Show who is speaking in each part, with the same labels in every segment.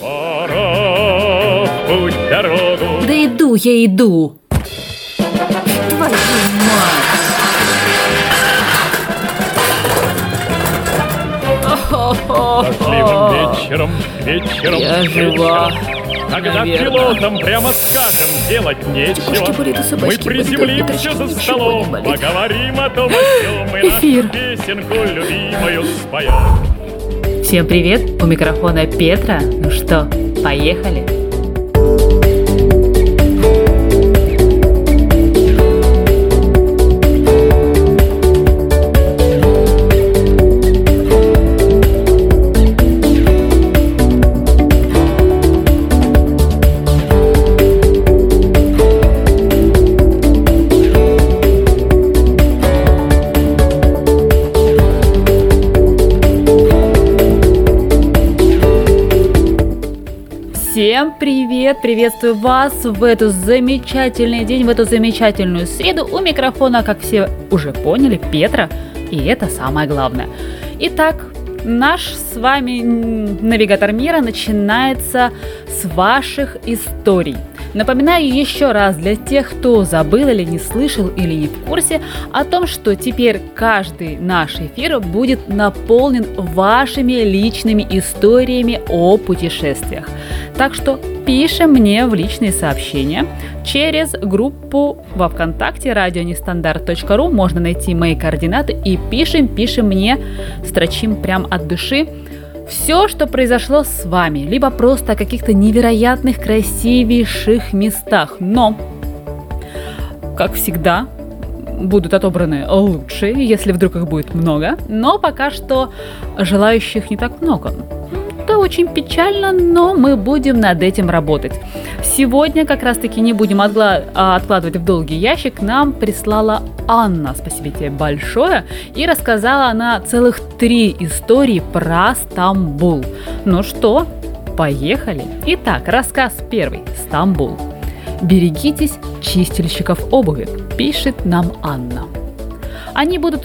Speaker 1: Пора путь дорогу.
Speaker 2: Да иду я иду. Твою мать.
Speaker 1: Дождливым вечером, вечером,
Speaker 2: Я жива.
Speaker 1: вечером, Когда
Speaker 2: Наверное.
Speaker 1: пилотам прямо скажем делать нечего,
Speaker 2: болит,
Speaker 1: мы
Speaker 2: болит,
Speaker 1: приземлимся за столом, поговорим о том, о и
Speaker 2: Эфир.
Speaker 1: нашу песенку любимую споем.
Speaker 2: Всем привет, у микрофона Петра. Ну что, поехали? Привет! Приветствую вас в эту замечательный день, в эту замечательную среду. У микрофона, как все уже поняли, Петра. И это самое главное. Итак, наш с вами навигатор мира начинается с ваших историй. Напоминаю еще раз для тех, кто забыл или не слышал или не в курсе о том, что теперь каждый наш эфир будет наполнен вашими личными историями о путешествиях. Так что пишем мне в личные сообщения через группу во ВКонтакте радионестандарт.ру можно найти мои координаты и пишем, пишем мне, строчим прям от души все, что произошло с вами, либо просто о каких-то невероятных, красивейших местах. Но, как всегда, будут отобраны лучшие, если вдруг их будет много. Но пока что желающих не так много. Очень печально, но мы будем над этим работать. Сегодня как раз таки не будем отгла- а, откладывать в долгий ящик. Нам прислала Анна, спасибо тебе большое, и рассказала она целых три истории про Стамбул. Ну что, поехали. Итак, рассказ первый. Стамбул. Берегитесь чистильщиков обуви, пишет нам Анна. Они будут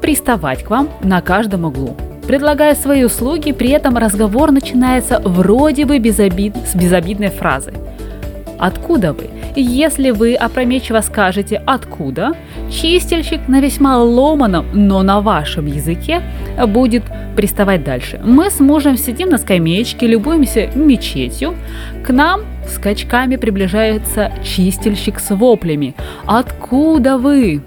Speaker 2: приставать к вам на каждом углу, предлагая свои услуги, при этом разговор начинается вроде бы безобид... с безобидной фразы. Откуда вы? Если вы опрометчиво скажете «откуда», чистильщик на весьма ломаном, но на вашем языке будет приставать дальше. Мы с мужем сидим на скамеечке, любуемся мечетью. К нам скачками приближается чистильщик с воплями. «Откуда вы?»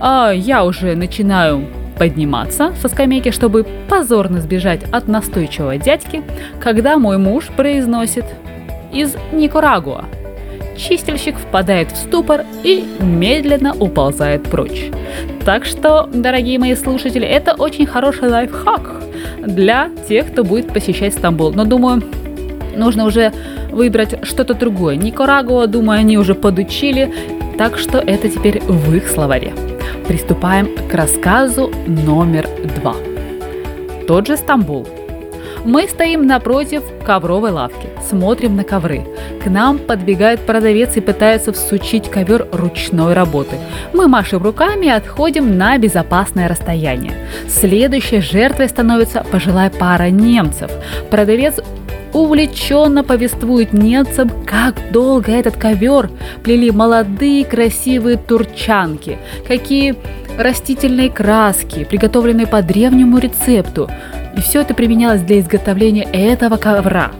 Speaker 2: А я уже начинаю подниматься со скамейки, чтобы позорно сбежать от настойчивого дядьки, когда мой муж произносит «из Никарагуа». Чистильщик впадает в ступор и медленно уползает прочь. Так что, дорогие мои слушатели, это очень хороший лайфхак для тех, кто будет посещать Стамбул. Но думаю, нужно уже выбрать что-то другое. Никарагуа, думаю, они уже подучили, так что это теперь в их словаре. Приступаем к рассказу номер два. Тот же Стамбул. Мы стоим напротив ковровой лавки, смотрим на ковры. К нам подбегает продавец и пытается всучить ковер ручной работы. Мы машем руками и отходим на безопасное расстояние. Следующей жертвой становится пожилая пара немцев. Продавец увлеченно повествует немцам, как долго этот ковер плели молодые красивые турчанки, какие растительные краски, приготовленные по древнему рецепту. И все это применялось для изготовления этого ковра.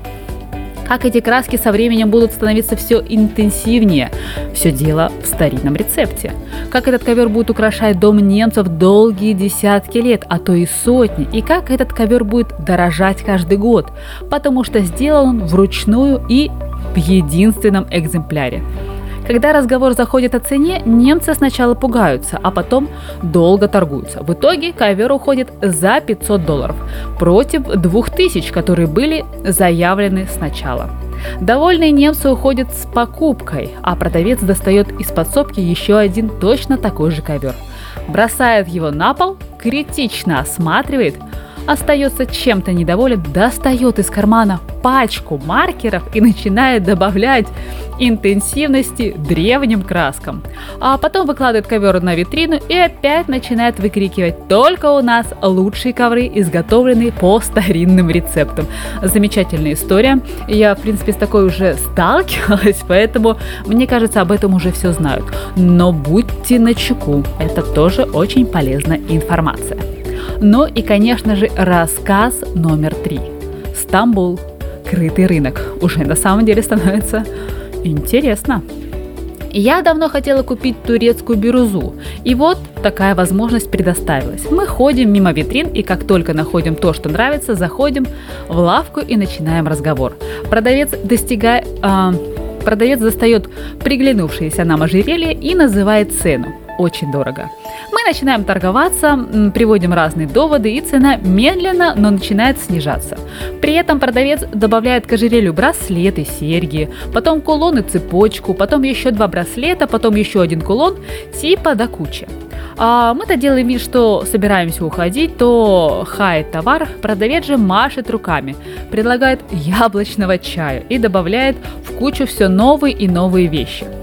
Speaker 2: Как эти краски со временем будут становиться все интенсивнее. Все дело в старинном рецепте. Как этот ковер будет украшать дом немцев долгие десятки лет, а то и сотни. И как этот ковер будет дорожать каждый год. Потому что сделан он вручную и в единственном экземпляре. Когда разговор заходит о цене, немцы сначала пугаются, а потом долго торгуются. В итоге ковер уходит за 500 долларов против 2000, которые были заявлены сначала. Довольные немцы уходят с покупкой, а продавец достает из подсобки еще один точно такой же ковер. Бросает его на пол, критично осматривает. Остается чем-то недоволен, достает из кармана пачку маркеров и начинает добавлять интенсивности древним краскам. А потом выкладывает ковер на витрину и опять начинает выкрикивать «Только у нас лучшие ковры, изготовленные по старинным рецептам». Замечательная история. Я, в принципе, с такой уже сталкивалась, поэтому мне кажется, об этом уже все знают. Но будьте начеку, это тоже очень полезная информация. Ну и, конечно же, рассказ номер три. Стамбул. Крытый рынок. Уже на самом деле становится интересно. Я давно хотела купить турецкую бирюзу, и вот такая возможность предоставилась. Мы ходим мимо витрин, и как только находим то, что нравится, заходим в лавку и начинаем разговор. Продавец достигает... Э, продавец достает приглянувшееся нам ожерелье и называет цену. Очень дорого. Мы начинаем торговаться, приводим разные доводы, и цена медленно, но начинает снижаться. При этом продавец добавляет к ожерелью браслеты, серьги, потом кулон и цепочку, потом еще два браслета, потом еще один кулон, типа до кучи. А мы-то делаем вид, что собираемся уходить, то хает товар, продавец же машет руками, предлагает яблочного чая и добавляет в кучу все новые и новые вещи –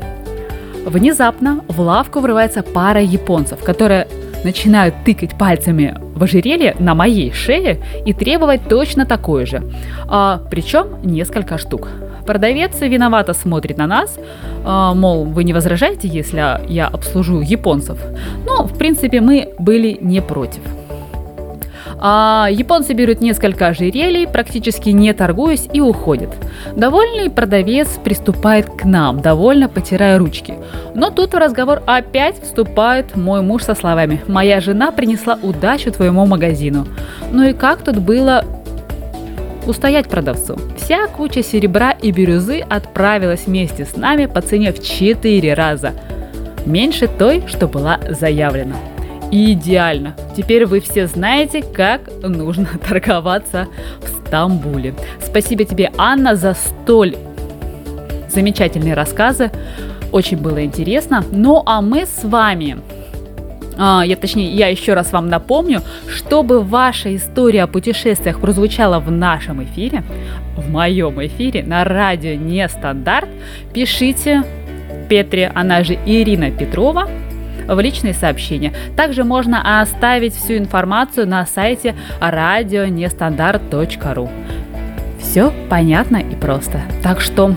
Speaker 2: Внезапно в лавку врывается пара японцев, которые начинают тыкать пальцами в ожерелье на моей шее и требовать точно такое же. А, причем несколько штук. Продавец виновато смотрит на нас, а, мол, вы не возражаете, если я обслужу японцев? Но, в принципе, мы были не против. А японцы берут несколько ожерелий, практически не торгуясь, и уходят. Довольный продавец приступает к нам, довольно потирая ручки. Но тут в разговор опять вступает мой муж со словами «Моя жена принесла удачу твоему магазину». Ну и как тут было устоять продавцу. Вся куча серебра и бирюзы отправилась вместе с нами по цене в 4 раза. Меньше той, что была заявлена. Идеально. Теперь вы все знаете, как нужно торговаться в Стамбуле. Спасибо тебе, Анна, за столь замечательные рассказы. Очень было интересно. Ну а мы с вами а, я точнее, я еще раз вам напомню, чтобы ваша история о путешествиях прозвучала в нашем эфире, в моем эфире на радио Нестандарт, пишите Петре, она же Ирина Петрова, в личные сообщения. Также можно оставить всю информацию на сайте радионестандарт.ру. Все понятно и просто. Так что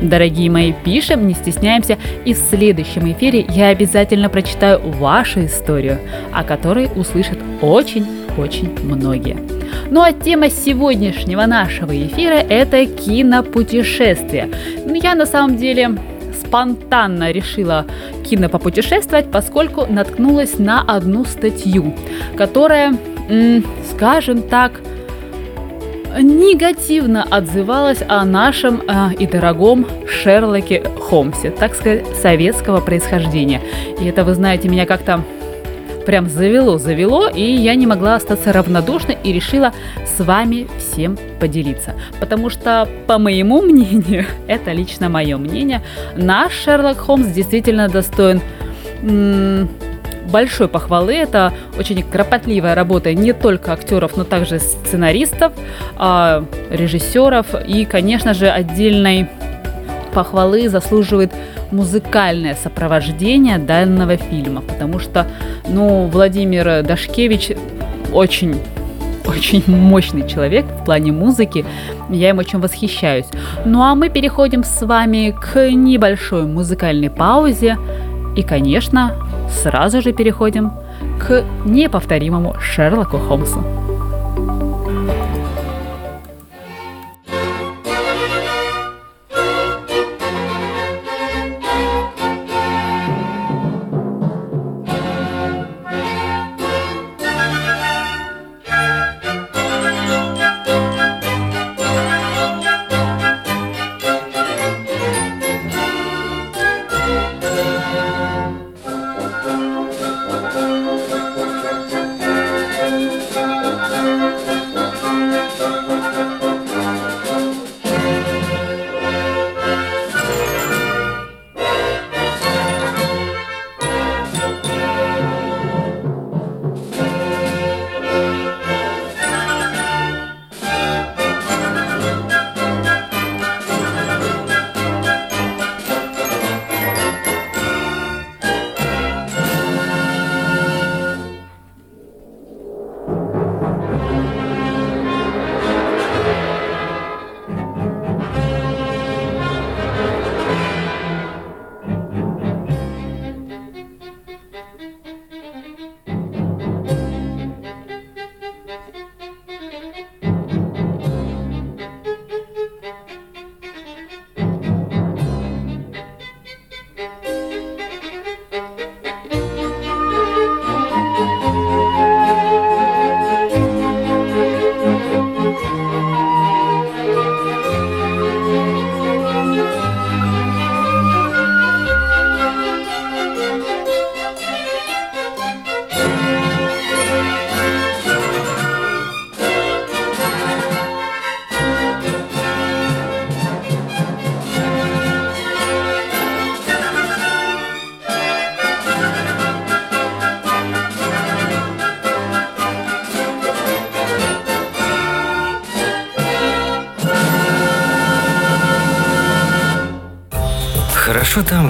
Speaker 2: Дорогие мои, пишем, не стесняемся, и в следующем эфире я обязательно прочитаю вашу историю, о которой услышат очень-очень многие. Ну а тема сегодняшнего нашего эфира – это кинопутешествие. Я на самом деле спонтанно решила кинопопутешествовать, поскольку наткнулась на одну статью, которая, скажем так, негативно отзывалась о нашем э, и дорогом Шерлоке Холмсе, так сказать, советского происхождения. И это, вы знаете, меня как-то прям завело-завело, и я не могла остаться равнодушной и решила с вами всем поделиться. Потому что, по моему мнению, это лично мое мнение, наш Шерлок Холмс действительно достоин большой похвалы. Это очень кропотливая работа не только актеров, но также сценаристов, а, режиссеров и, конечно же, отдельной похвалы заслуживает музыкальное сопровождение данного фильма, потому что, ну, Владимир Дашкевич очень очень мощный человек в плане музыки. Я им очень восхищаюсь. Ну а мы переходим с вами к небольшой музыкальной паузе. И, конечно, сразу же переходим к неповторимому Шерлоку Холмсу.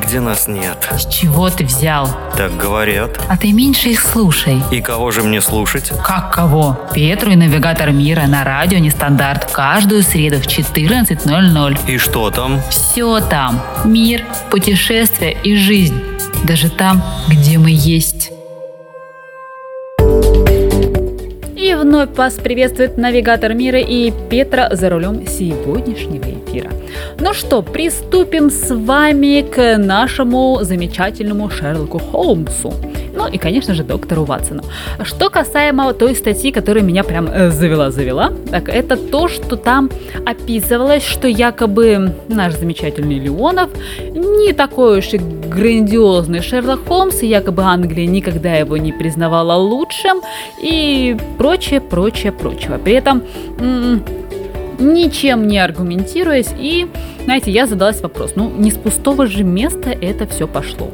Speaker 3: Где нас нет.
Speaker 4: С чего ты взял?
Speaker 3: Так говорят.
Speaker 4: А ты меньше их слушай.
Speaker 3: И кого же мне слушать?
Speaker 4: Как кого? Петру и Навигатор Мира на радио Нестандарт каждую среду в 14.00.
Speaker 3: И что там?
Speaker 4: Все там. Мир, путешествия и жизнь. Даже там, где мы есть.
Speaker 2: Вновь вас приветствует навигатор мира и Петра за рулем сегодняшнего эфира. Ну что, приступим с вами к нашему замечательному Шерлоку Холмсу. Ну и, конечно же, доктору Ватсону. Что касаемо той статьи, которая меня прям э, завела-завела, так это то, что там описывалось, что якобы наш замечательный Леонов не такой уж и грандиозный Шерлок Холмс, и якобы Англия никогда его не признавала лучшим, и прочее, прочее, прочее. При этом м- ничем не аргументируясь, и, знаете, я задалась вопрос, ну, не с пустого же места это все пошло.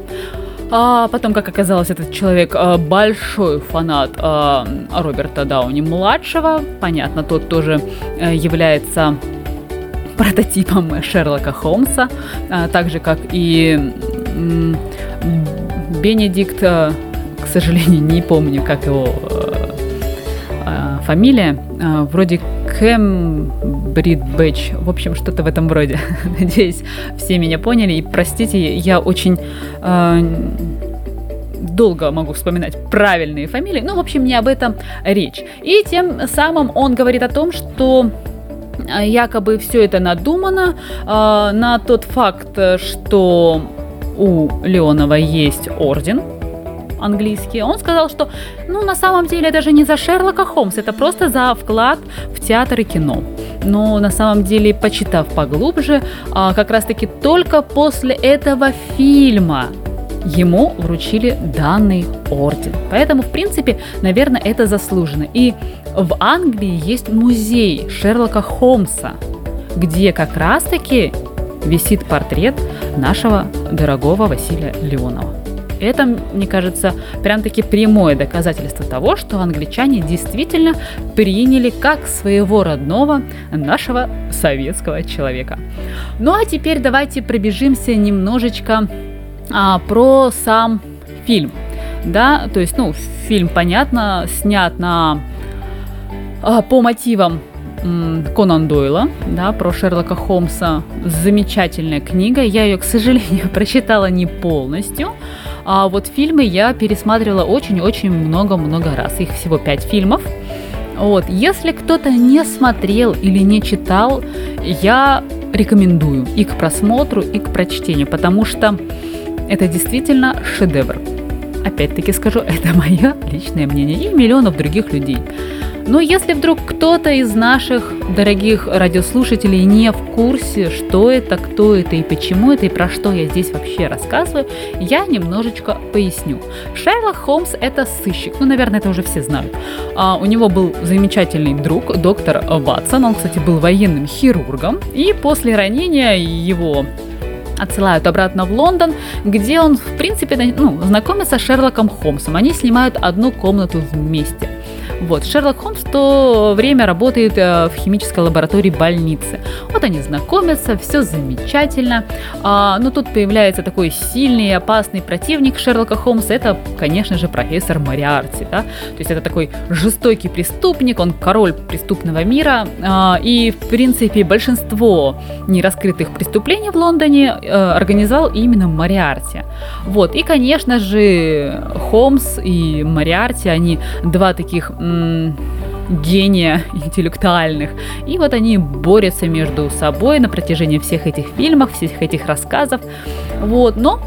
Speaker 2: А потом, как оказалось, этот человек а, большой фанат а, Роберта Дауни младшего. Понятно, тот тоже а, является прототипом Шерлока Холмса, а, так же как и Бенедикт, к сожалению, не помню, как его а, а, а, вроде Кэмбридбэч, в общем, что-то в этом роде. Надеюсь, все меня поняли. И простите, я очень э, долго могу вспоминать правильные фамилии. Ну, в общем, не об этом речь. И тем самым он говорит о том, что э, якобы все это надумано э, на тот факт, что у Леонова есть орден, английский, он сказал, что, ну, на самом деле, это же не за Шерлока Холмса, это просто за вклад в театр и кино. Но на самом деле, почитав поглубже, а, как раз-таки только после этого фильма ему вручили данный орден. Поэтому, в принципе, наверное, это заслуженно. И в Англии есть музей Шерлока Холмса, где как раз-таки висит портрет нашего дорогого Василия Леонова. Это, мне кажется, прям-таки прямое доказательство того, что англичане действительно приняли как своего родного нашего советского человека. Ну а теперь давайте пробежимся немножечко а, про сам фильм. Да, то есть, ну, фильм, понятно, снят на а, по мотивам Конан Дойла, да, про Шерлока Холмса. Замечательная книга. Я ее, к сожалению, прочитала не полностью. А вот фильмы я пересматривала очень-очень много-много раз. Их всего пять фильмов. Вот. Если кто-то не смотрел или не читал, я рекомендую и к просмотру, и к прочтению, потому что это действительно шедевр. Опять-таки скажу, это мое личное мнение и миллионов других людей. Но если вдруг кто-то из наших дорогих радиослушателей не в курсе, что это, кто это и почему это, и про что я здесь вообще рассказываю, я немножечко поясню. Шерлок Холмс – это сыщик, ну, наверное, это уже все знают. А, у него был замечательный друг, доктор Ватсон, он, кстати, был военным хирургом, и после ранения его отсылают обратно в Лондон, где он, в принципе, ну, знакомится с Шерлоком Холмсом. Они снимают одну комнату вместе. Вот, Шерлок Холмс в то время работает э, в химической лаборатории больницы. Вот они знакомятся, все замечательно. А, но тут появляется такой сильный и опасный противник Шерлока Холмса. Это, конечно же, профессор Мариарти. Да? То есть это такой жестокий преступник, он король преступного мира. А, и, в принципе, большинство нераскрытых преступлений в Лондоне э, организовал именно Мариарти. Вот, и, конечно же, Холмс и Мариарти, они два таких гения интеллектуальных. И вот они борются между собой на протяжении всех этих фильмов, всех этих рассказов. Вот, но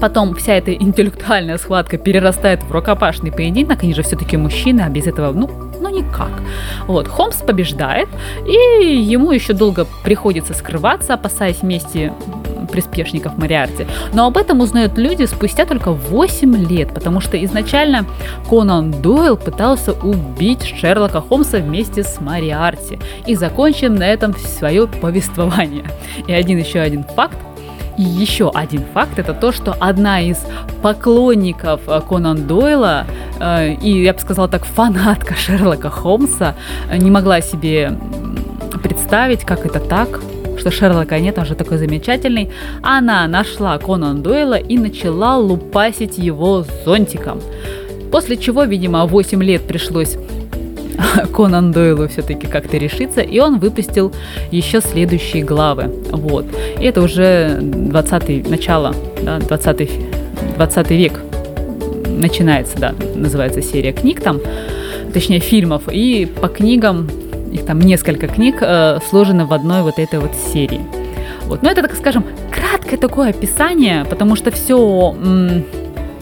Speaker 2: Потом вся эта интеллектуальная схватка перерастает в рукопашный поединок, они же все-таки мужчины, а без этого, ну, ну никак. Вот, Холмс побеждает, и ему еще долго приходится скрываться, опасаясь мести приспешников Мариарти. Но об этом узнают люди спустя только 8 лет, потому что изначально Конан Дойл пытался убить Шерлока Холмса вместе с Мариарти. И закончим на этом свое повествование. И один еще один факт. И еще один факт это то, что одна из поклонников э, Конан Дойла э, и, я бы сказала так, фанатка Шерлока Холмса э, не могла себе представить, как это так, что Шерлока нет, он же такой замечательный, она нашла Конан Дойла и начала лупасить его зонтиком. После чего, видимо, 8 лет пришлось Конан Дойлу все-таки как-то решиться, и он выпустил еще следующие главы. Вот. И это уже 20 начало, да, 20, 20 век начинается, да, называется серия книг там, точнее фильмов, и по книгам, их там несколько книг э, сложены в одной вот этой вот серии. Вот. Но это, так скажем, краткое такое описание, потому что все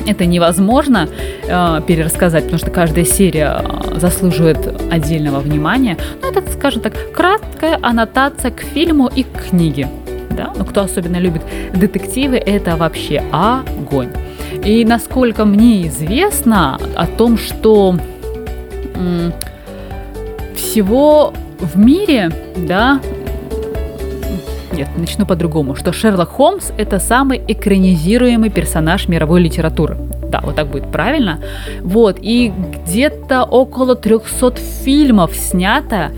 Speaker 2: это невозможно э, перерассказать, потому что каждая серия э, заслуживает отдельного внимания. Но это, скажем так, краткая аннотация к фильму и к книге. Да? Но кто особенно любит детективы, это вообще огонь. И насколько мне известно о том, что всего в мире, да, нет, начну по-другому, что Шерлок Холмс – это самый экранизируемый персонаж мировой литературы. Да, вот так будет правильно. Вот, и где-то около 300 фильмов снято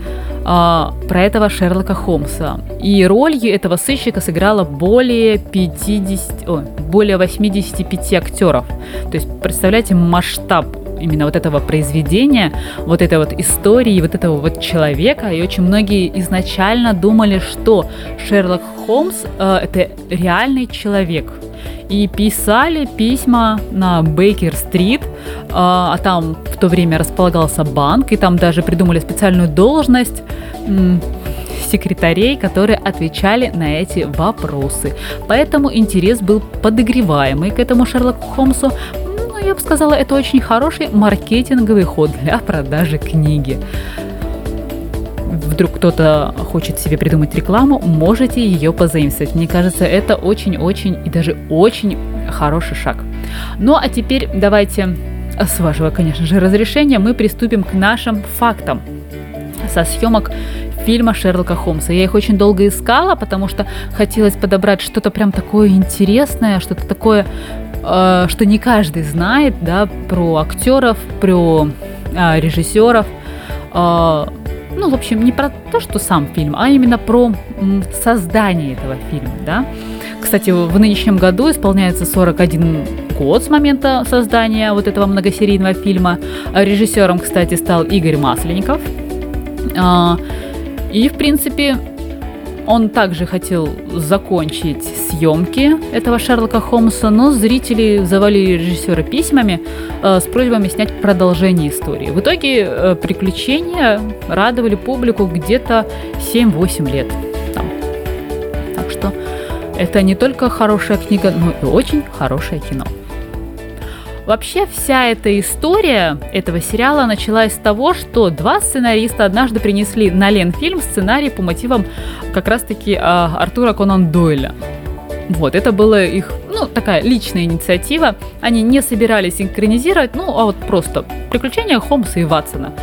Speaker 2: а, про этого Шерлока Холмса. И ролью этого сыщика сыграло более 50, о, более 85 актеров. То есть, представляете, масштаб именно вот этого произведения, вот этой вот истории, вот этого вот человека. И очень многие изначально думали, что Шерлок Холмс э, это реальный человек. И писали письма на Бейкер-стрит, э, а там в то время располагался банк, и там даже придумали специальную должность секретарей, которые отвечали на эти вопросы. Поэтому интерес был подогреваемый к этому Шерлоку Холмсу я бы сказала, это очень хороший маркетинговый ход для продажи книги. Вдруг кто-то хочет себе придумать рекламу, можете ее позаимствовать. Мне кажется, это очень-очень и даже очень хороший шаг. Ну а теперь давайте, с вашего, конечно же, разрешения, мы приступим к нашим фактам со съемок фильма Шерлока Холмса. Я их очень долго искала, потому что хотелось подобрать что-то прям такое интересное, что-то такое Э, что не каждый знает, да, про актеров, про э, режиссеров. Э, ну, в общем, не про то, что сам фильм, а именно про создание этого фильма, да. Кстати, в нынешнем году исполняется 41 год с момента создания вот этого многосерийного фильма. Режиссером, кстати, стал Игорь Масленников. И, в принципе, он также хотел закончить съемки этого Шерлока Холмса, но зрители завалили режиссера письмами э, с просьбами снять продолжение истории. В итоге э, приключения радовали публику где-то 7-8 лет. Там. Так что это не только хорошая книга, но и очень хорошее кино. Вообще вся эта история этого сериала началась с того, что два сценариста однажды принесли на Ленфильм сценарий по мотивам как раз-таки а, Артура Конан Дойля. Вот, это была их, ну, такая личная инициатива. Они не собирались экранизировать, ну, а вот просто приключения Холмса и Ватсона.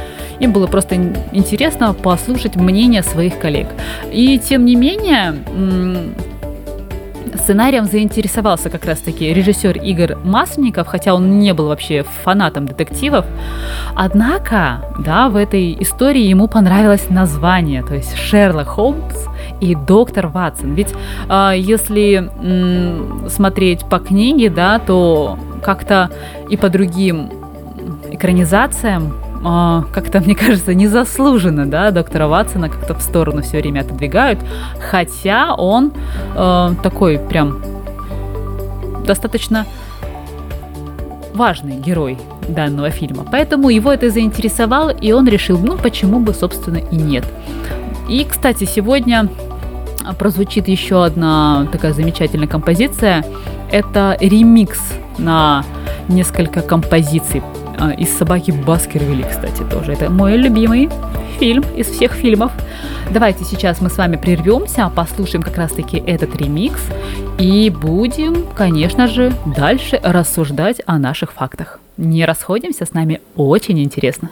Speaker 2: Им было просто интересно послушать мнение своих коллег. И тем не менее, Сценарием заинтересовался как раз-таки режиссер Игорь Масленников, хотя он не был вообще фанатом детективов. Однако, да, в этой истории ему понравилось название, то есть Шерлок Холмс и доктор Ватсон. Ведь э, если смотреть по книге, да, то как-то и по другим экранизациям а, как-то, мне кажется, незаслуженно, да, доктора Ватсона как-то в сторону все время отодвигают, хотя он э, такой прям достаточно важный герой данного фильма. Поэтому его это заинтересовало, и он решил, ну почему бы, собственно, и нет. И, кстати, сегодня прозвучит еще одна такая замечательная композиция. Это ремикс на несколько композиций а, из «Собаки Баскервилли», кстати, тоже. Это мой любимый фильм из всех фильмов. Давайте сейчас мы с вами прервемся, послушаем как раз-таки этот ремикс и будем, конечно же, дальше рассуждать о наших фактах. Не расходимся, с нами очень интересно.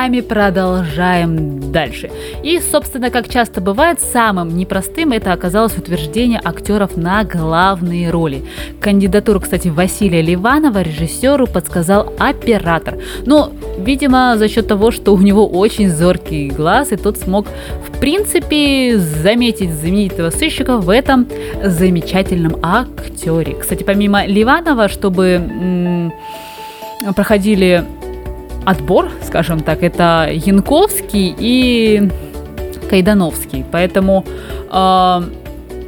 Speaker 2: Вами продолжаем дальше. И, собственно, как часто бывает, самым непростым это оказалось утверждение актеров на главные роли. Кандидатуру, кстати, Василия Ливанова режиссеру подсказал оператор. Ну, видимо, за счет того, что у него очень зоркий глаз, и тот смог, в принципе, заметить знаменитого сыщика в этом замечательном актере. Кстати, помимо Ливанова, чтобы м, проходили отбор, скажем так, это Янковский и Кайдановский. Поэтому э,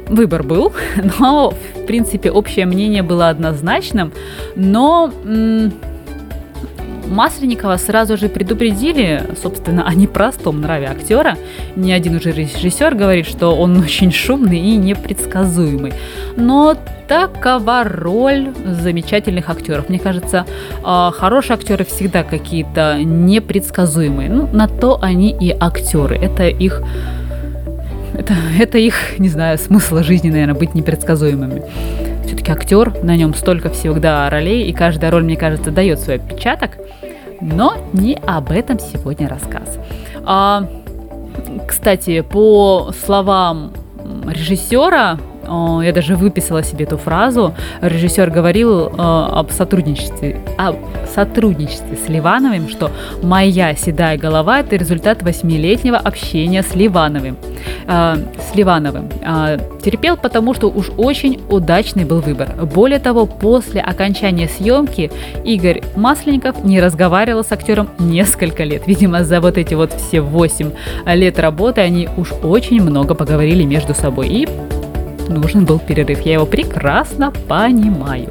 Speaker 2: выбор был, но, в принципе, общее мнение было однозначным. Но м, Масленникова сразу же предупредили, собственно, о непростом нраве актера. Ни один уже режиссер говорит, что он очень шумный и непредсказуемый. Но такова роль замечательных актеров. Мне кажется, а, хорошие актеры всегда какие-то непредсказуемые. Ну, на то они и актеры. Это их это, это их, не знаю, смысл жизни, наверное, быть непредсказуемыми. Все-таки актер, на нем столько всегда ролей, и каждая роль, мне кажется, дает свой отпечаток. Но не об этом сегодня рассказ. А, кстати, по словам режиссера, я даже выписала себе эту фразу. Режиссер говорил э, об сотрудничестве, об сотрудничестве с Ливановым, что моя седая голова это результат восьмилетнего общения с Ливановым. Э, с Ливановым. Э, терпел, потому что уж очень удачный был выбор. Более того, после окончания съемки Игорь Масленников не разговаривал с актером несколько лет. Видимо, за вот эти вот все 8 лет работы они уж очень много поговорили между собой. И нужен был перерыв. Я его прекрасно понимаю.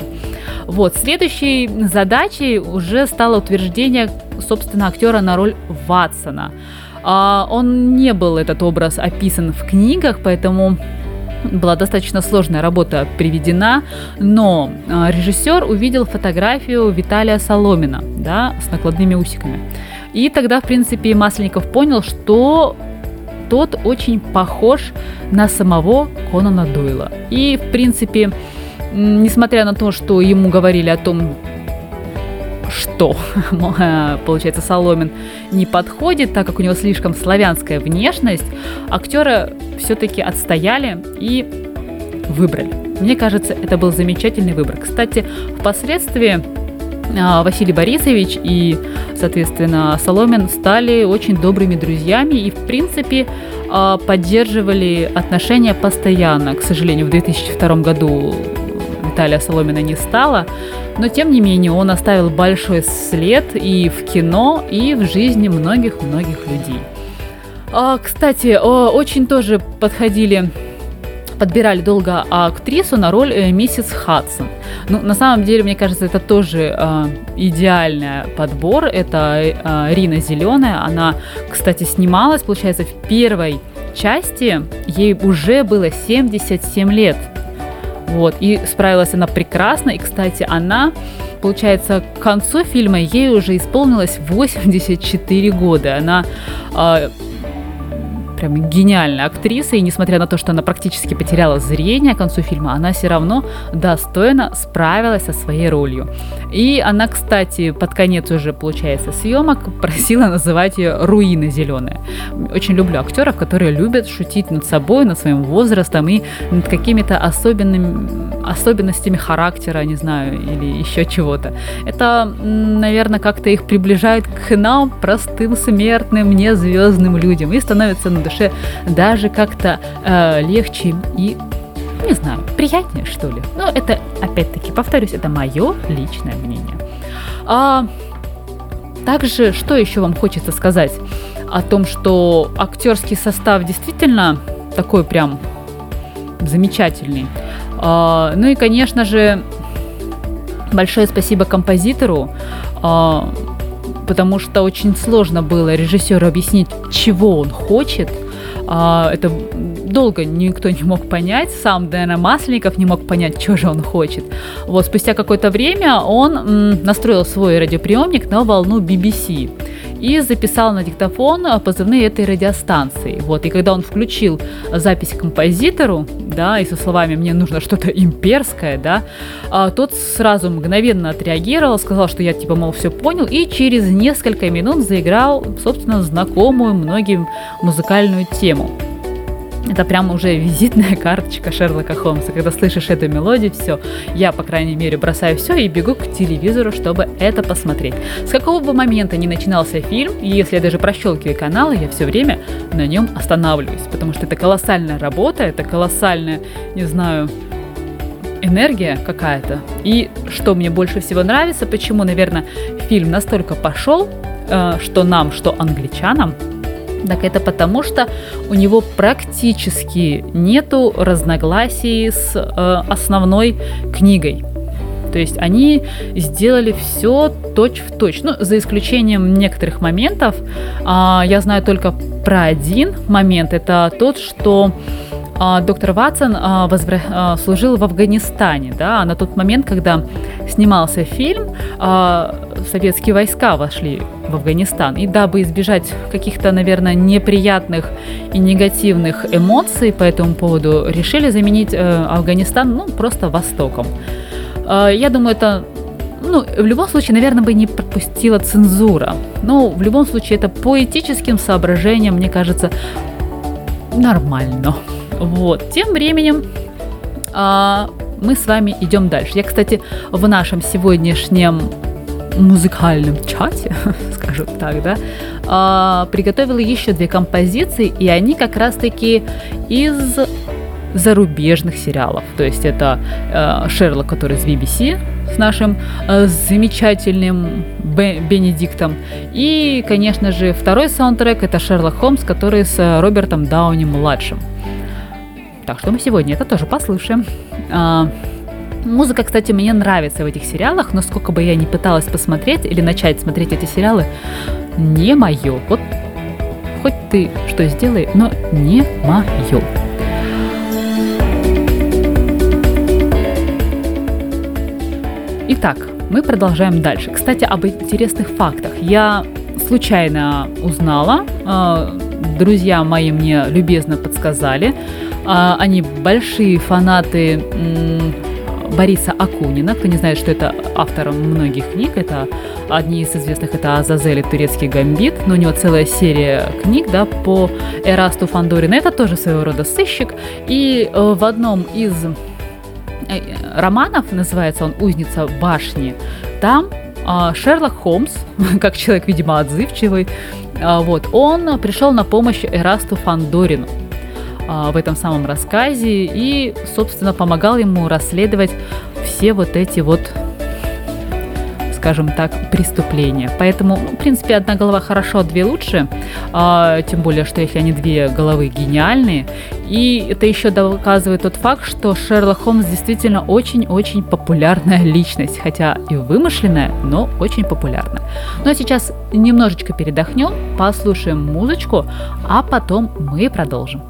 Speaker 2: Вот, следующей задачей уже стало утверждение, собственно, актера на роль Ватсона. А, он не был, этот образ, описан в книгах, поэтому была достаточно сложная работа приведена, но а, режиссер увидел фотографию Виталия Соломина, да, с накладными усиками. И тогда, в принципе, Масленников понял, что тот очень похож на самого Конана Дойла. И, в принципе, несмотря на то, что ему говорили о том, что, получается, Соломин не подходит, так как у него слишком славянская внешность, актера все-таки отстояли и выбрали. Мне кажется, это был замечательный выбор. Кстати, впоследствии Василий Борисович и, соответственно, Соломин стали очень добрыми друзьями и, в принципе, а, поддерживали отношения постоянно. К сожалению, в 2002 году Виталия Соломина не стало, но тем не менее он оставил большой след и в кино, и в жизни многих-многих людей. А, кстати, очень тоже подходили подбирали долго актрису на роль э, миссис Хадсон. Ну, на самом деле, мне кажется, это тоже э, идеальный подбор. Это э, Рина Зеленая. Она, кстати, снималась, получается, в первой части. Ей уже было 77 лет. Вот, и справилась она прекрасно. И, кстати, она, получается, к концу фильма ей уже исполнилось 84 года. Она э, прям гениальная актриса, и несмотря на то, что она практически потеряла зрение к концу фильма, она все равно достойно справилась со своей ролью. И она, кстати, под конец уже, получается, съемок просила называть ее «Руина зеленая». Очень люблю актеров, которые любят шутить над собой, над своим возрастом и над какими-то особенными, особенностями характера, не знаю, или еще чего-то. Это, наверное, как-то их приближает к нам, простым смертным, не звездным людям, и становится на душе даже как-то э, легче и не знаю, приятнее, что ли. Но это, опять-таки, повторюсь, это мое личное мнение. А, также, что еще вам хочется сказать о том, что актерский состав действительно такой прям замечательный. А, ну и, конечно же, большое спасибо композитору, а, потому что очень сложно было режиссеру объяснить, чего он хочет. А, это долго никто не мог понять, сам Дэна Масленников не мог понять, что же он хочет. Вот спустя какое-то время он настроил свой радиоприемник на волну BBC и записал на диктофон позывные этой радиостанции. Вот, и когда он включил запись композитору, да, и со словами «мне нужно что-то имперское», да, а, тот сразу мгновенно отреагировал, сказал, что я, типа, мол, все понял, и через несколько минут заиграл, собственно, знакомую многим музыкальную тему. Это прямо уже визитная карточка Шерлока Холмса. Когда слышишь эту мелодию, все, я, по крайней мере, бросаю все и бегу к телевизору, чтобы это посмотреть. С какого бы момента ни начинался фильм, и если я даже прощелкиваю каналы, я все время на нем останавливаюсь, потому что это колоссальная работа, это колоссальная, не знаю, энергия какая-то. И что мне больше всего нравится, почему, наверное, фильм настолько пошел, э, что нам, что англичанам, так это потому, что у него практически нету разногласий с э, основной книгой. То есть они сделали все точь в точь. Ну, за исключением некоторых моментов. А, я знаю только про один момент. Это тот, что а, доктор Ватсон а, возвра... а, служил в Афганистане. Да? На тот момент, когда снимался фильм, а, советские войска вошли в Афганистан. И дабы избежать каких-то, наверное, неприятных и негативных эмоций по этому поводу, решили заменить э, Афганистан ну, просто Востоком. Э, я думаю, это ну, в любом случае, наверное, бы не пропустила цензура. Но в любом случае, это по этическим соображениям, мне кажется, нормально. Вот. Тем временем а, мы с вами идем дальше. Я, кстати, в нашем сегодняшнем музыкальном чате, скажем так, да, а, приготовила еще две композиции, и они как раз-таки из зарубежных сериалов. То есть это э, Шерлок, который из BBC с нашим э, замечательным Бе- Бенедиктом. И, конечно же, второй саундтрек это Шерлок Холмс, который с Робертом Дауни-младшим. Так что мы сегодня это тоже послушаем. А, Музыка, кстати, мне нравится в этих сериалах, но сколько бы я ни пыталась посмотреть или начать смотреть эти сериалы, не мое. Вот хоть ты что сделай, но не мое. Итак, мы продолжаем дальше. Кстати, об интересных фактах. Я случайно узнала, э, друзья мои мне любезно подсказали, э, они большие фанаты Бориса Акунина. Кто не знает, что это автор многих книг, это одни из известных, это Азазель и Турецкий гамбит, но у него целая серия книг, да, по Эрасту Фандорину. Это тоже своего рода сыщик. И э, в одном из э, романов, называется он «Узница башни», там э, Шерлок Холмс, как человек, видимо, отзывчивый, э, вот, он пришел на помощь Эрасту Фандорину в этом самом рассказе и, собственно, помогал ему расследовать все вот эти вот скажем так, преступления. Поэтому, ну, в принципе, одна голова хорошо, а две лучше. А, тем более, что если они две головы гениальные. И это еще доказывает тот факт, что Шерлок Холмс действительно очень-очень популярная личность. Хотя и вымышленная, но очень популярная. Ну а сейчас немножечко передохнем, послушаем музычку, а потом мы продолжим.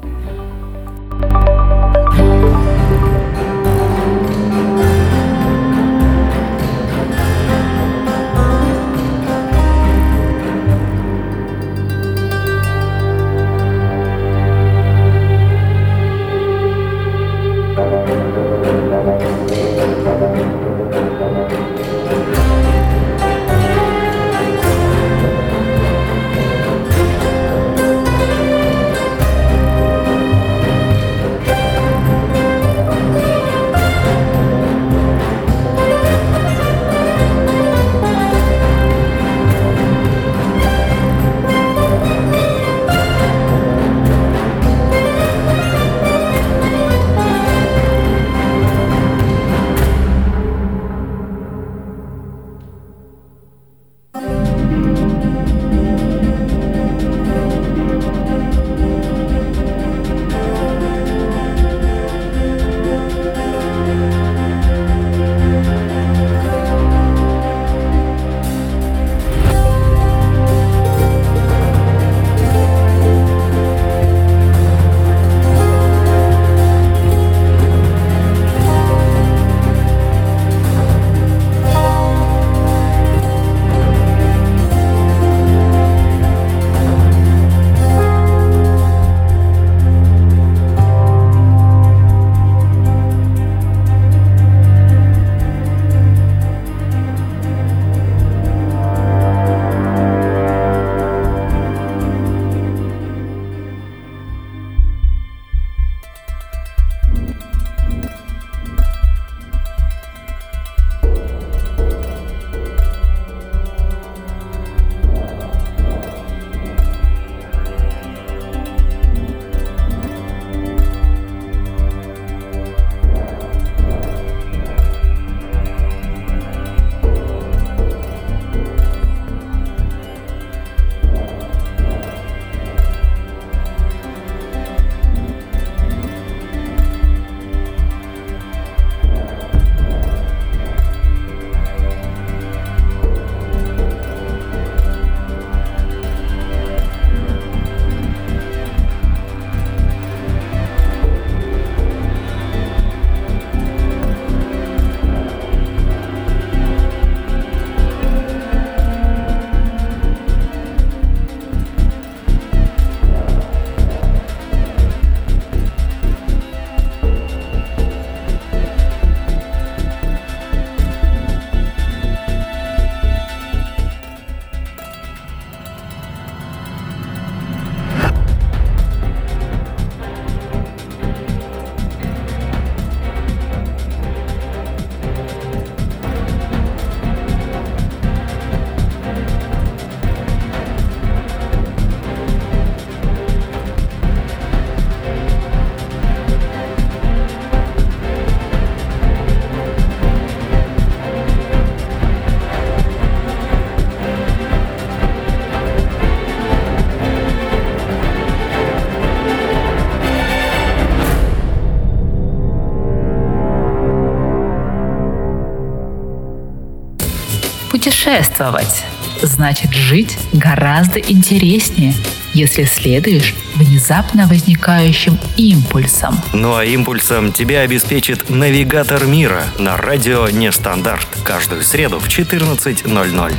Speaker 4: Путешествовать значит жить гораздо интереснее, если следуешь внезапно возникающим импульсам.
Speaker 3: Ну а импульсом тебя обеспечит навигатор мира на радио Нестандарт каждую среду в 14.00.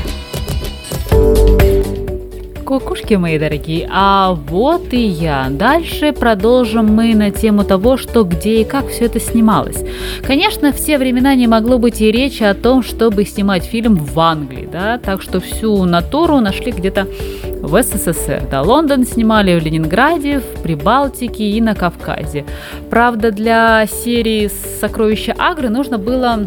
Speaker 2: Кукушки мои дорогие, а вот и я. Дальше продолжим мы на тему того, что где и как все это снималось. Конечно, в те времена не могло быть и речи о том, чтобы снимать фильм в Англии, да, так что всю натуру нашли где-то в СССР. Да, Лондон снимали в Ленинграде, в Прибалтике и на Кавказе. Правда, для серии «Сокровища Агры» нужно было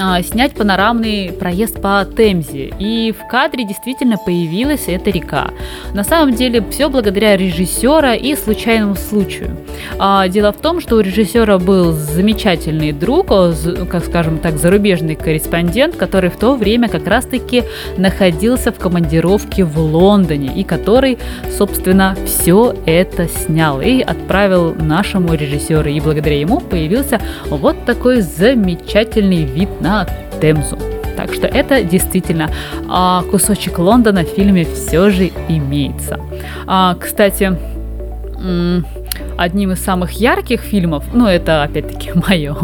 Speaker 2: а, снять панорамный проезд по Темзе. И в кадре действительно появилась эта река. На самом деле все благодаря режиссера и случайному случаю. А, дело в том, что у режиссера был замечательный друг, как скажем так, зарубежный корреспондент, который в то время как раз-таки находился в командировке в Лондоне и который, собственно, все это снял и отправил нашему режиссеру. И благодаря ему появился вот такой замечательный вид на Темзу. Так что это действительно а, кусочек Лондона в фильме все же имеется. А, кстати, одним из самых ярких фильмов, ну это опять-таки мое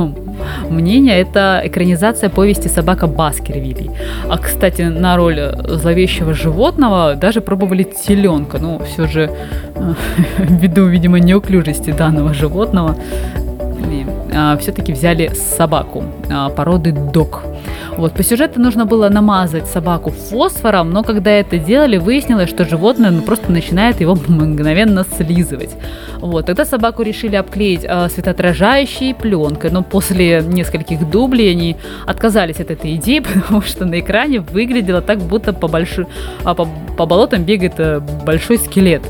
Speaker 2: мнение, это экранизация повести «Собака Баскервилей». А, кстати, на роль зловещего животного даже пробовали теленка. Ну, все же, ввиду, видимо, неуклюжести данного животного, а, все-таки взяли собаку а, породы дог. Вот, по сюжету нужно было намазать собаку фосфором, но когда это делали, выяснилось, что животное ну, просто начинает его мгновенно слизывать. Вот, тогда собаку решили обклеить э, светоотражающей пленкой, но после нескольких дублей они отказались от этой идеи, потому что на экране выглядело так, будто по, большой, а, по, по болотам бегает э, большой скелет.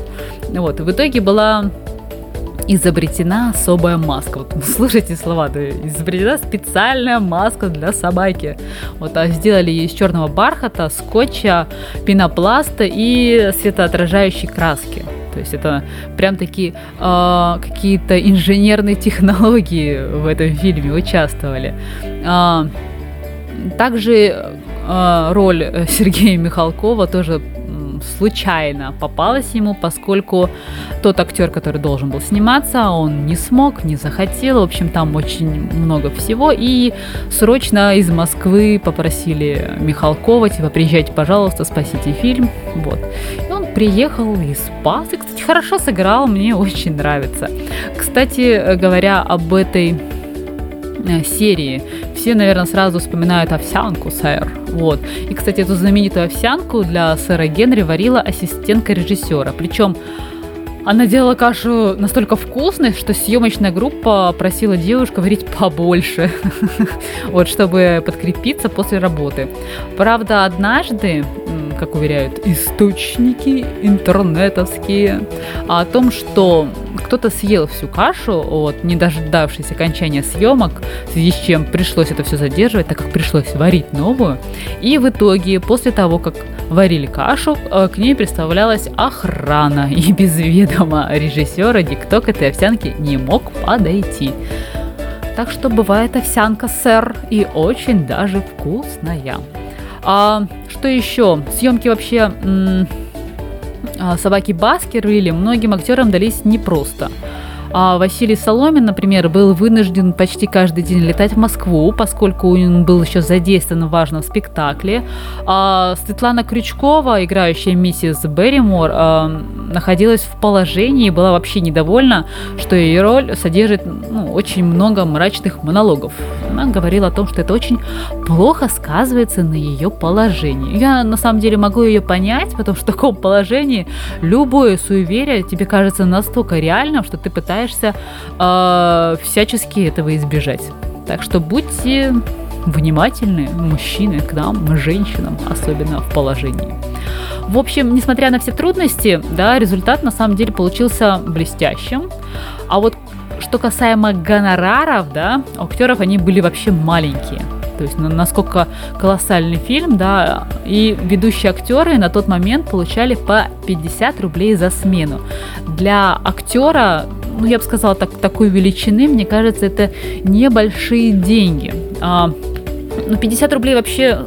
Speaker 2: Вот, в итоге была изобретена особая маска. Вот слушайте слова, да, изобретена специальная маска для собаки. Вот а сделали ее из черного бархата, скотча, пенопласта и светоотражающей краски. То есть это прям такие э, какие-то инженерные технологии в этом фильме участвовали. Э, также э, роль Сергея Михалкова тоже случайно попалась ему, поскольку тот актер, который должен был сниматься, он не смог, не захотел. В общем, там очень много всего. И срочно из Москвы попросили Михалкова, типа, приезжайте, пожалуйста, спасите фильм. Вот. И он приехал и спас. И, кстати, хорошо сыграл, мне очень нравится. Кстати, говоря об этой Э, серии. Все, наверное, сразу вспоминают овсянку, сэр. Вот. И, кстати, эту знаменитую овсянку для сэра Генри варила ассистентка режиссера. Причем она делала кашу настолько вкусной, что съемочная группа просила девушку варить побольше, вот, чтобы подкрепиться после работы. Правда, однажды, как уверяют источники интернетовские, о том, что кто-то съел всю кашу, вот, не дождавшись окончания съемок, в связи с чем пришлось это все задерживать, так как пришлось варить новую. И в итоге, после того, как варили кашу, э, к ней представлялась охрана, и без ведома режиссера никто к этой овсянке не мог подойти. Так что бывает овсянка, сэр, и очень даже вкусная. А что еще? Съемки вообще а, собаки Баскервилли многим актерам дались непросто. А Василий Соломин, например, был вынужден почти каждый день летать в Москву, поскольку он был еще задействован в важном спектакле. А Светлана Крючкова, играющая миссис Берримор, а, находилась в положении и была вообще недовольна, что ее роль содержит ну, очень много мрачных монологов. Она говорила о том, что это очень плохо сказывается на ее положении. Я на самом деле могу ее понять, потому что в таком положении любое суеверие тебе кажется настолько реальным, что ты пытаешься пытаешься э, всячески этого избежать. Так что будьте внимательны, мужчины, к нам, женщинам, особенно в положении. В общем, несмотря на все трудности, да, результат на самом деле получился блестящим. А вот что касаемо гонораров, да, у актеров они были вообще маленькие. То есть насколько колоссальный фильм, да, и ведущие актеры на тот момент получали по 50 рублей за смену. Для актера ну, я бы сказала, так, такой величины, мне кажется, это небольшие деньги. А, ну, 50 рублей вообще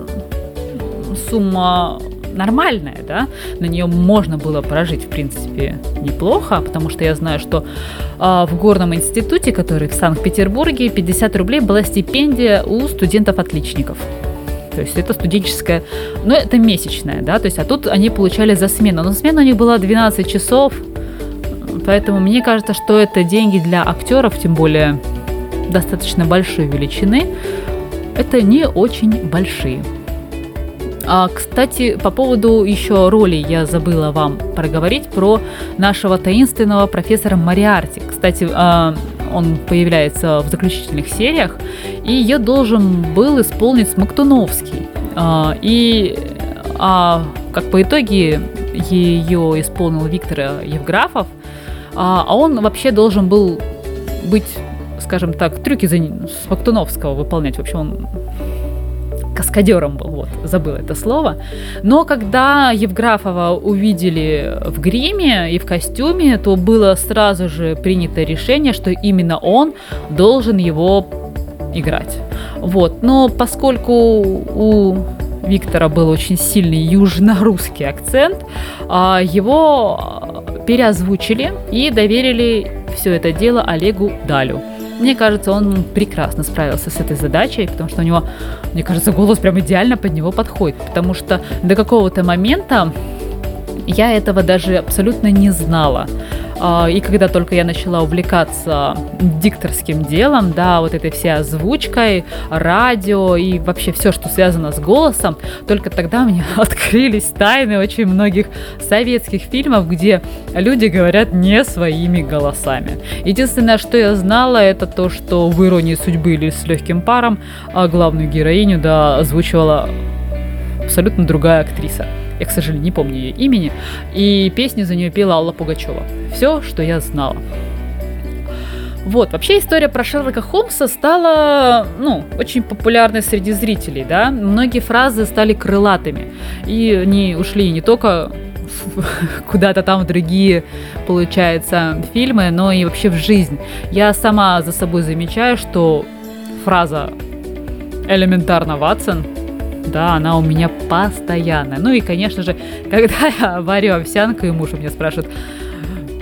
Speaker 2: сумма нормальная, да, на нее можно было прожить, в принципе, неплохо, потому что я знаю, что а, в Горном институте, который в Санкт-Петербурге, 50 рублей была стипендия у студентов-отличников. То есть это студенческая, ну это месячная, да, то есть, а тут они получали за смену. Но смена у них была 12 часов, поэтому мне кажется, что это деньги для актеров, тем более достаточно большой величины, это не очень большие. А, кстати, по поводу еще роли я забыла вам проговорить про нашего таинственного профессора Мариарти. Кстати, а, он появляется в заключительных сериях, и ее должен был исполнить Смоктуновский. А, и а, как по итоге ее исполнил Виктор Евграфов, а, а он вообще должен был быть, скажем так, трюки за Смоктуновского выполнять. В общем, он каскадером был, вот, забыла это слово. Но когда Евграфова увидели в гриме и в костюме, то было сразу же принято решение, что именно он должен его играть. Вот. Но поскольку у Виктора был очень сильный южно-русский акцент, а, его переозвучили и доверили все это дело Олегу Далю. Мне кажется, он прекрасно справился с этой задачей, потому что у него, мне кажется, голос прям идеально под него подходит. Потому что до какого-то момента я этого даже абсолютно не знала. А, и когда только я начала увлекаться дикторским делом, да, вот этой всей озвучкой, радио и вообще все, что связано с голосом, только тогда мне открылись тайны очень многих советских фильмов, где люди говорят не своими голосами. Единственное, что я знала, это то, что в «Иронии судьбы» или «С легким паром» а главную героиню, да, озвучивала абсолютно другая актриса. Я, к сожалению, не помню ее имени. И песню за нее пела Алла Пугачева. Все, что я знала. Вот, вообще история про Шерлока Холмса стала, ну, очень популярной среди зрителей, да. Многие фразы стали крылатыми. И они ушли не только куда-то там в другие, получается, фильмы, но и вообще в жизнь. Я сама за собой замечаю, что фраза «элементарно, Ватсон» да, она у меня постоянная. Ну и, конечно же, когда я варю овсянку, и муж у меня спрашивает,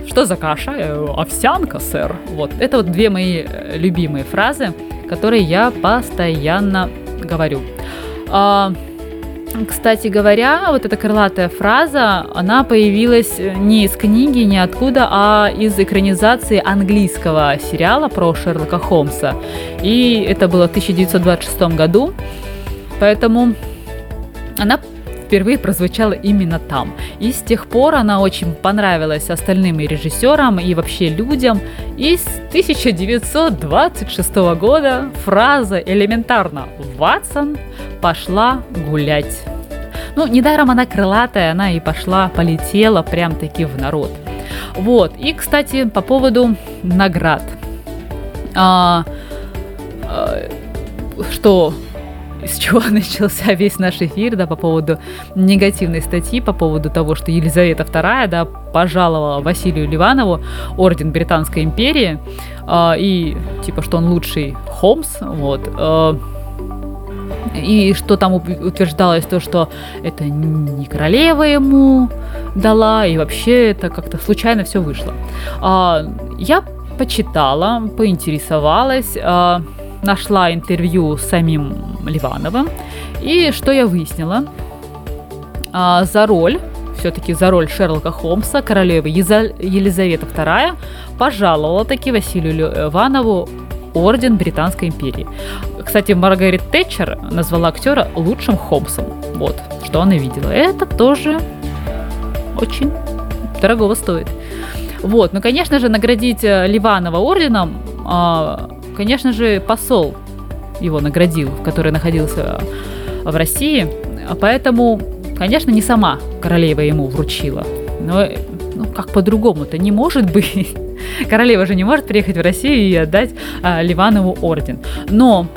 Speaker 2: что за каша? Овсянка, сэр. Вот, это вот две мои э, любимые фразы, которые я постоянно говорю. А, кстати говоря, вот эта крылатая фраза, она появилась не из книги, не откуда, а из экранизации английского сериала про Шерлока Холмса. И это было в 1926 году. Поэтому она впервые прозвучала именно там. И с тех пор она очень понравилась остальным и режиссерам, и вообще людям. И с 1926 года фраза элементарно «Ватсон пошла гулять». Ну, недаром она крылатая, она и пошла, полетела прям-таки в народ. Вот. И, кстати, по поводу наград. А, а, что с чего начался весь наш эфир, да, по поводу негативной статьи, по поводу того, что Елизавета II, да, пожаловала Василию Ливанову орден Британской империи, э, и, типа, что он лучший Холмс, вот, э, и что там утверждалось то, что это не королева ему дала, и вообще это как-то случайно все вышло. А, я почитала, поинтересовалась, а, нашла интервью с самим Ливановым. И что я выяснила? А, за роль, все-таки за роль Шерлока Холмса, королевы Елизавета II пожаловала таки Василию Ливанову орден Британской империи. Кстати, Маргарет Тэтчер назвала актера лучшим Холмсом. Вот, что она видела. Это тоже очень дорогого стоит. Вот, ну, конечно же, наградить э, Ливанова орденом а, Конечно же, посол его наградил, который находился в России. Поэтому, конечно, не сама королева ему вручила. Но ну, как по-другому-то не может быть. Королева же не может приехать в Россию и отдать а, Ливанову орден. Но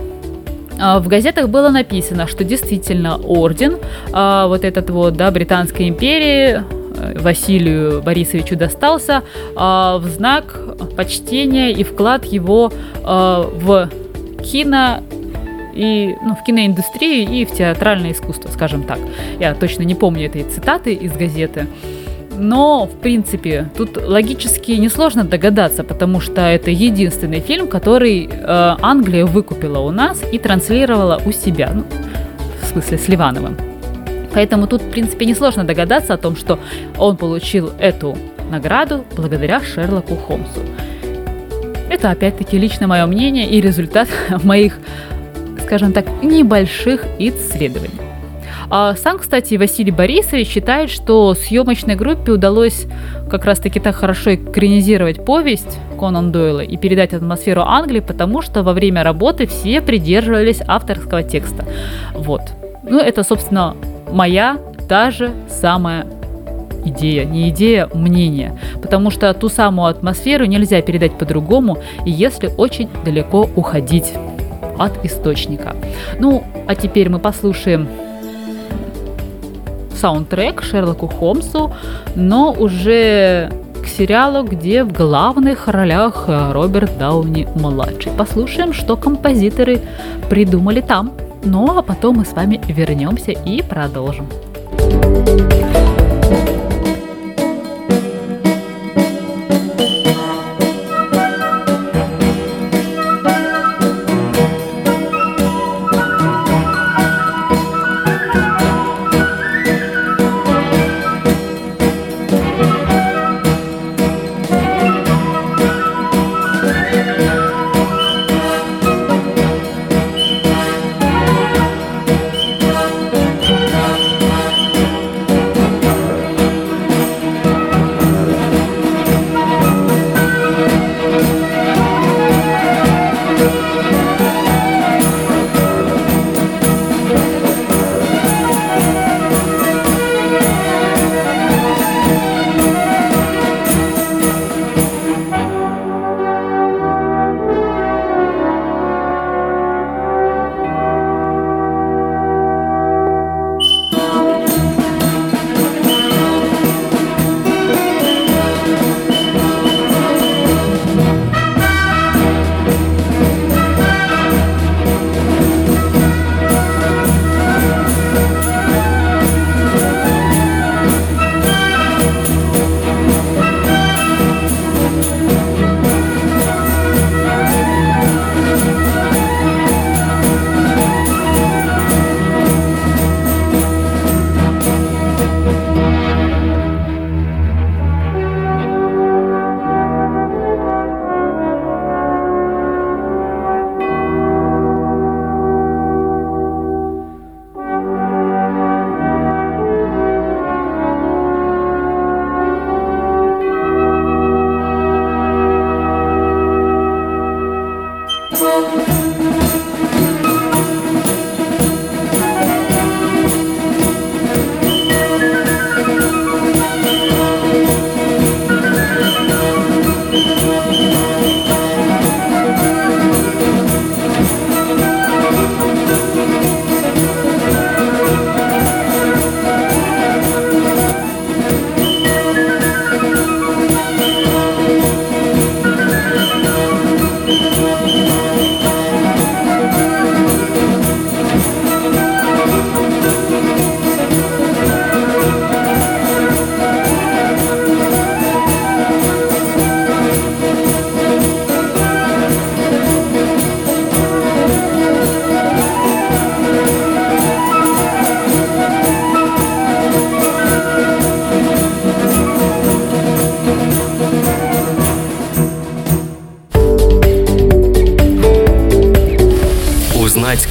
Speaker 2: а, в газетах было написано, что действительно орден, а, вот этот вот, да, Британской империи, Василию Борисовичу достался а, в знак почтения и вклад его в кино и ну, в киноиндустрии, и в театральное искусство, скажем так. Я точно не помню этой цитаты из газеты. Но, в принципе, тут логически несложно догадаться, потому что это единственный фильм, который э, Англия выкупила у нас и транслировала у себя, ну, в смысле с Ливановым. Поэтому тут, в принципе, несложно догадаться о том, что он получил эту награду благодаря Шерлоку Холмсу. Это, опять-таки, лично мое мнение и результат моих, скажем так, небольших исследований. А сам, кстати, Василий Борисович считает, что съемочной группе удалось как раз-таки так хорошо экранизировать повесть Конан Дойла и передать атмосферу Англии, потому что во время работы все придерживались авторского текста. Вот. Ну, это, собственно, моя та же самая идея, не идея, мнение. Потому что ту самую атмосферу нельзя передать по-другому, если очень далеко уходить от источника. Ну, а теперь мы послушаем саундтрек Шерлоку Холмсу, но уже к сериалу, где в главных ролях Роберт Дауни младший. Послушаем, что композиторы придумали там. Ну а потом мы с вами вернемся и продолжим.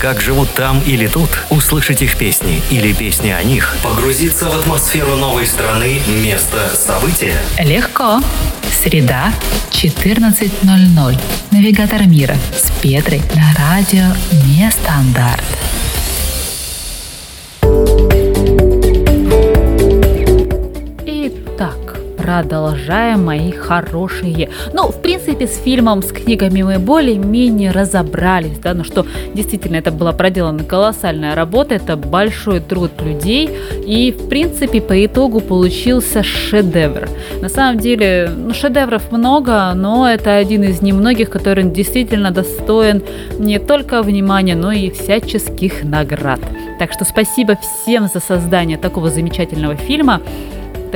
Speaker 3: Как живут там или тут, услышать их песни или песни о них, погрузиться в атмосферу новой страны, места, события.
Speaker 4: Легко. Среда, 14.00. Навигатор мира с Петрой на радио Нестандарт.
Speaker 2: Продолжаем, мои хорошие. Ну, в принципе, с фильмом, с книгами мы более-менее разобрались, да, но что действительно это была проделана колоссальная работа, это большой труд людей, и, в принципе, по итогу получился шедевр. На самом деле, ну, шедевров много, но это один из немногих, который действительно достоин не только внимания, но и всяческих наград. Так что спасибо всем за создание такого замечательного фильма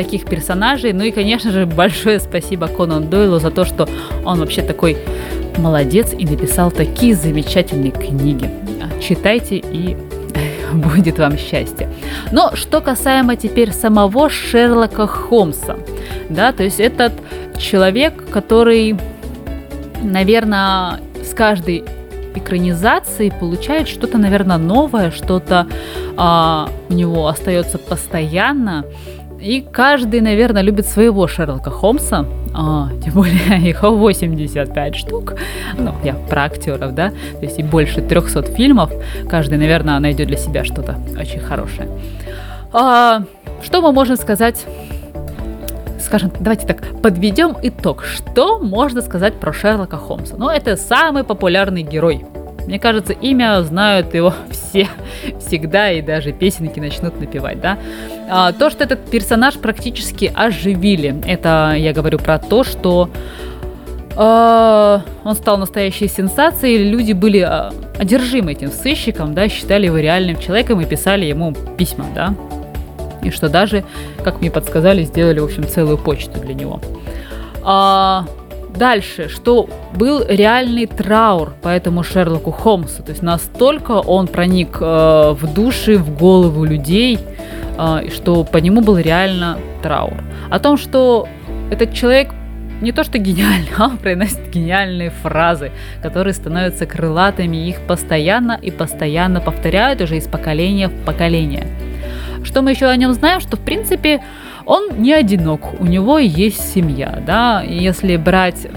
Speaker 2: таких персонажей. Ну и, конечно же, большое спасибо Конан Дойлу за то, что он вообще такой молодец и написал такие замечательные книги. Читайте и будет вам счастье. Но что касаемо теперь самого Шерлока Холмса, да, то есть этот человек, который, наверное, с каждой экранизации получает что-то, наверное, новое, что-то а, у него остается постоянно. И каждый, наверное, любит своего Шерлока Холмса. А, тем более их 85 штук. Ну, я про актеров, да. То есть и больше 300 фильмов. Каждый, наверное, найдет для себя что-то очень хорошее. А, что мы можем сказать скажем, давайте так, подведем итог. Что можно сказать про Шерлока Холмса? Ну, это самый популярный герой. Мне кажется, имя знают его все всегда и даже песенки начнут напевать, да. А, то, что этот персонаж практически оживили, это я говорю про то, что э, он стал настоящей сенсацией, люди были э, одержимы этим сыщиком, да, считали его реальным человеком и писали ему письма, да, и что даже, как мне подсказали, сделали, в общем, целую почту для него. А, дальше, что был реальный траур по этому Шерлоку Холмсу. То есть настолько он проник э, в души, в голову людей, э, что по нему был реально траур. О том, что этот человек не то что гениальный, а он произносит гениальные фразы, которые становятся крылатыми, их постоянно и постоянно повторяют уже из поколения в поколение. Что мы еще о нем знаем, что в принципе он не одинок, у него есть семья, да, если брать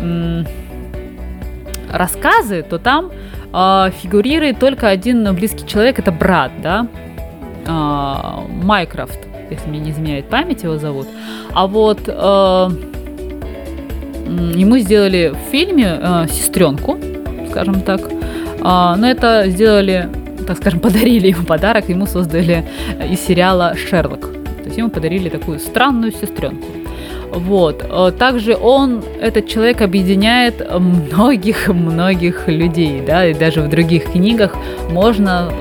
Speaker 2: рассказы, то там э, фигурирует только один близкий человек, это брат, да, э, Майкрофт, если мне не изменяет память, его зовут. А вот э, ему сделали в фильме э, сестренку, скажем так, э, но это сделали так скажем, подарили ему подарок, ему создали из сериала «Шерлок». Есть ему подарили такую странную сестренку. Вот. Э, также он, этот человек, объединяет многих-многих людей, да, и даже в других книгах можно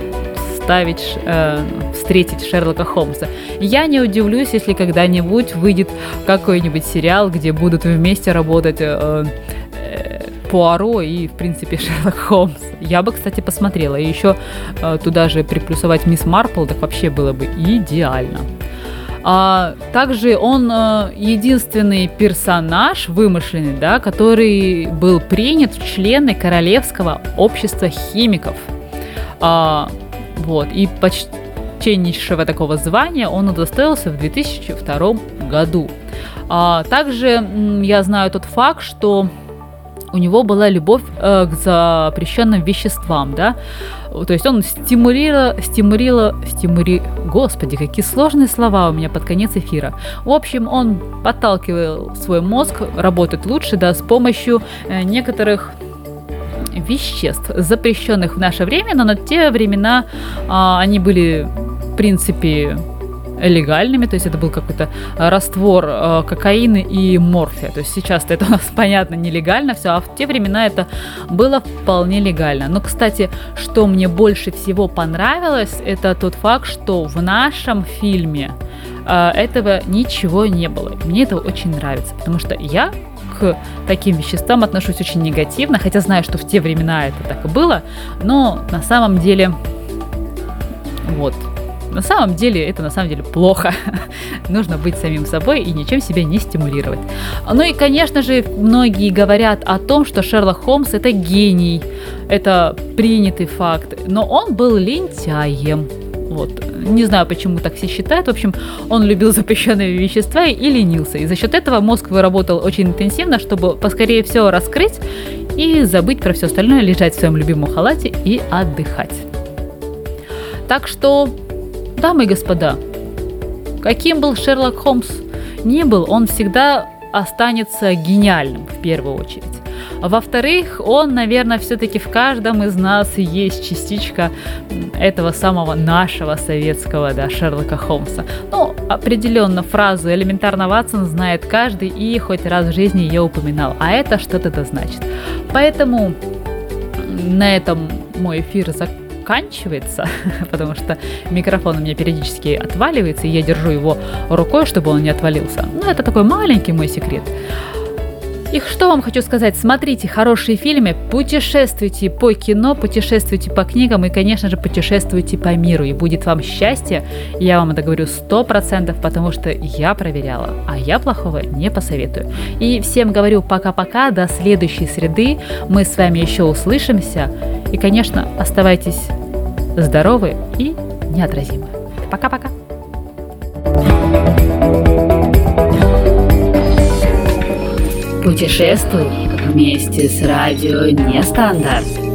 Speaker 2: ставить, э, встретить Шерлока Холмса. Я не удивлюсь, если когда-нибудь выйдет какой-нибудь сериал, где будут вместе работать э, Пуаро и, в принципе, Шерлок Холмс. Я бы, кстати, посмотрела. И еще э, туда же приплюсовать Мисс Марпл, так вообще было бы идеально. А, также он э, единственный персонаж вымышленный, да, который был принят в члены Королевского общества химиков. А, вот, и почтеннейшего такого звания он удостоился в 2002 году. А, также я знаю тот факт, что у него была любовь э, к запрещенным веществам, да, то есть он стимулировал, стимулировал, стимули... Господи, какие сложные слова у меня под конец эфира. В общем, он подталкивал свой мозг работать лучше, да, с помощью э, некоторых веществ, запрещенных в наше время, но на те времена а, они были, в принципе, легальными, то есть это был какой-то э, раствор э, кокаина и морфия. То есть сейчас это у нас, понятно, нелегально все, а в те времена это было вполне легально. Но, кстати, что мне больше всего понравилось, это тот факт, что в нашем фильме э, этого ничего не было. Мне это очень нравится, потому что я к таким веществам отношусь очень негативно, хотя знаю, что в те времена это так и было, но на самом деле вот, на самом деле это на самом деле плохо. Нужно быть самим собой и ничем себя не стимулировать. Ну и, конечно же, многие говорят о том, что Шерлок Холмс это гений. Это принятый факт. Но он был лентяем. Вот. Не знаю, почему так все считают. В общем, он любил запрещенные вещества и ленился. И за счет этого мозг выработал очень интенсивно, чтобы поскорее все раскрыть и забыть про все остальное, лежать в своем любимом халате и отдыхать. Так что Дамы и господа, каким был Шерлок Холмс? ни был, он всегда останется гениальным в первую очередь. Во-вторых, он, наверное, все-таки в каждом из нас есть частичка этого самого нашего советского, да, Шерлока Холмса. Ну, определенно фразу «элементарно Ватсон» знает каждый и хоть раз в жизни ее упоминал, а это что-то да значит. Поэтому на этом мой эфир заканчивается, потому что микрофон у меня периодически отваливается, и я держу его рукой, чтобы он не отвалился. Ну, это такой маленький мой секрет. И что вам хочу сказать? Смотрите хорошие фильмы, путешествуйте по кино, путешествуйте по книгам и, конечно же, путешествуйте по миру. И будет вам счастье. Я вам это говорю сто процентов, потому что я проверяла, а я плохого не посоветую. И всем говорю пока-пока, до следующей среды. Мы с вами еще услышимся. И, конечно, оставайтесь здоровы и неотразимы. Пока-пока.
Speaker 4: Путешествуй вместе с радио Нестандарт.